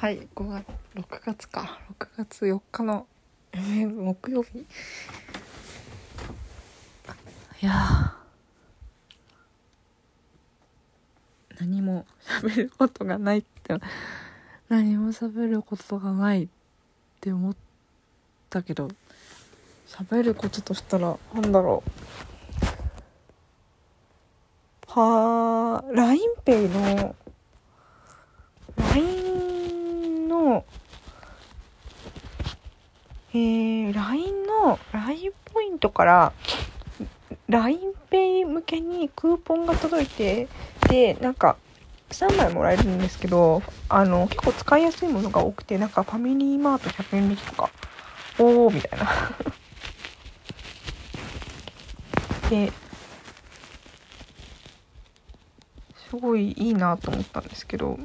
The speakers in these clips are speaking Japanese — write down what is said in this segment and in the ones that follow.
はい5月6月か。6月4日の木曜日？いや何も喋ることがないって何も喋ることがないって思ったけど喋ることとしたらなんだろう。はー LINEPay の LINE のえー、LINE の LINE ポイントから LINEPay 向けにクーポンが届いてでなんか3枚もらえるんですけどあの結構使いやすいものが多くてなんかファミリーマート100円引きとかおーみたいな。ですごいいいなと思ったんですけど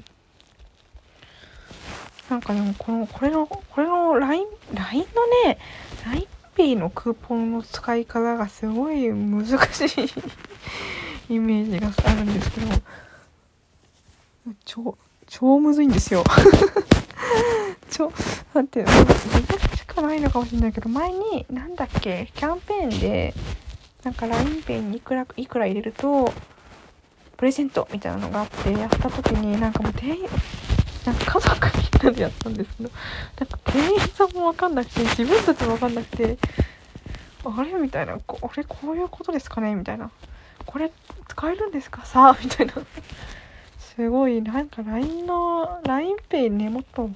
なんかでもこのこれのこれの LINE, LINE のね LINEPay のクーポンの使い方がすごい難しい イメージがあるんですけど超超むずいんですよ。超なんていうの難しくないのかもしれないけど前になんだっけキャンペーンでなんか LINEPay にいくらいくら入れるとプレゼントみたいなのがあってやった時になんかもう店員なんか家族みんなでやったんですけどなんか店員さんも分かんなくて自分たちも分かんなくてあれ？みたいな。こあれこういうことですかね？みたいな。これ使えるんですか？さあ？みたいな。すごい。なんか LINE の LINEPay ねもっと分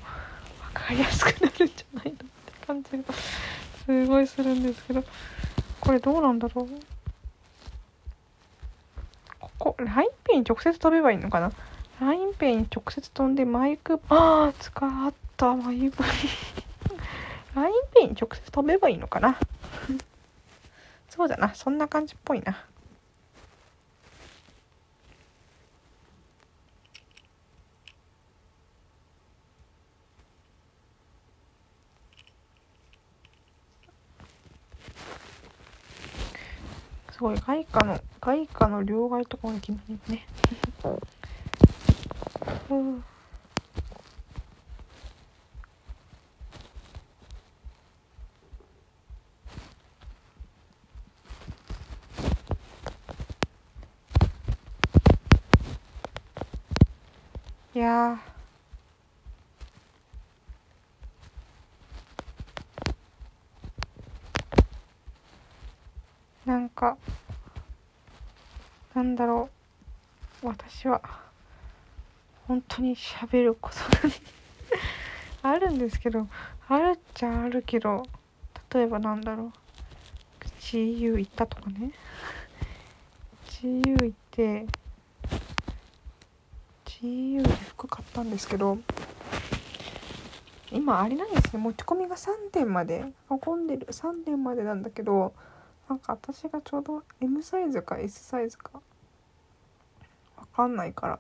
かりやすくなるんじゃないのって感じがすごいするんですけどこれどうなんだろう？ここ LINEPay に直接飛べばいいのかな？LINEPay に直接飛んでマイク ああ使ったマイク LINEPay に直接飛べばいいのかな？そうだなそんな感じっぽいな。すごい外貨の外貨の両替とかもできないね。うんいやなんかなんだろう。私は。本当に喋ることが あるんですけどあるっちゃあるけど例えばなんだろう。GU 行ったとかね。GU 行って GU で服買ったんですけど今あれなんですね。持ち込みが3点まで運んでる。3点までなんだけどなんか私がちょうど M サイズか S サイズかわかんないから。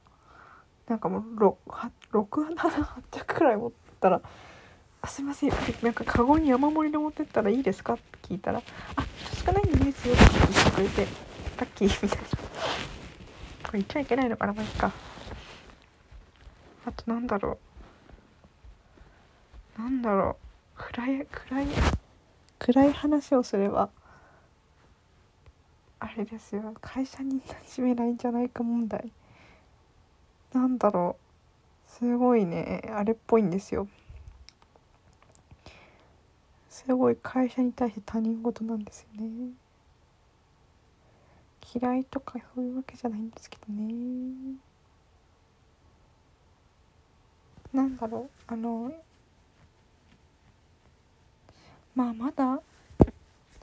なんかもう678着くらい持ったら「あすいません。なんかカゴに山盛りで持ってったらいいですか?」って聞いたら「あ少ないんでいいですよ」って言ってくれてラッキーみたいな。これ言っちゃいけないのかなまあいいか。あとなんだろう。なんだろう。暗い暗い暗い話をすればあれですよ。会社に馴染めないんじゃないか問題。なんだろう。すごいね。あれっぽいんですよ。すごい会社に対して他人事なんですよね。嫌いとかそういうわけじゃないんですけどね。なんだろう。あのまあまだ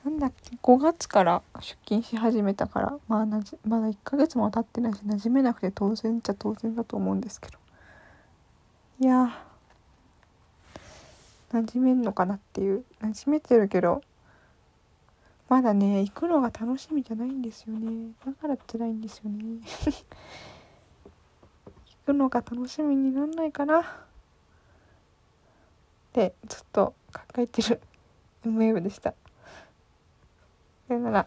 なんだっけ5月から出勤し始めたからまあなじまだ1ヶ月も経ってないし馴染めなくて当然っちゃ当然だと思うんですけど。いや馴染めんのかなっていう馴染めてるけどまだね行くのが楽しみじゃないんですよね。だから辛いんですよね。行くのが楽しみになんないかな。ってずっと考えてる M ウェーブでした。さよなら。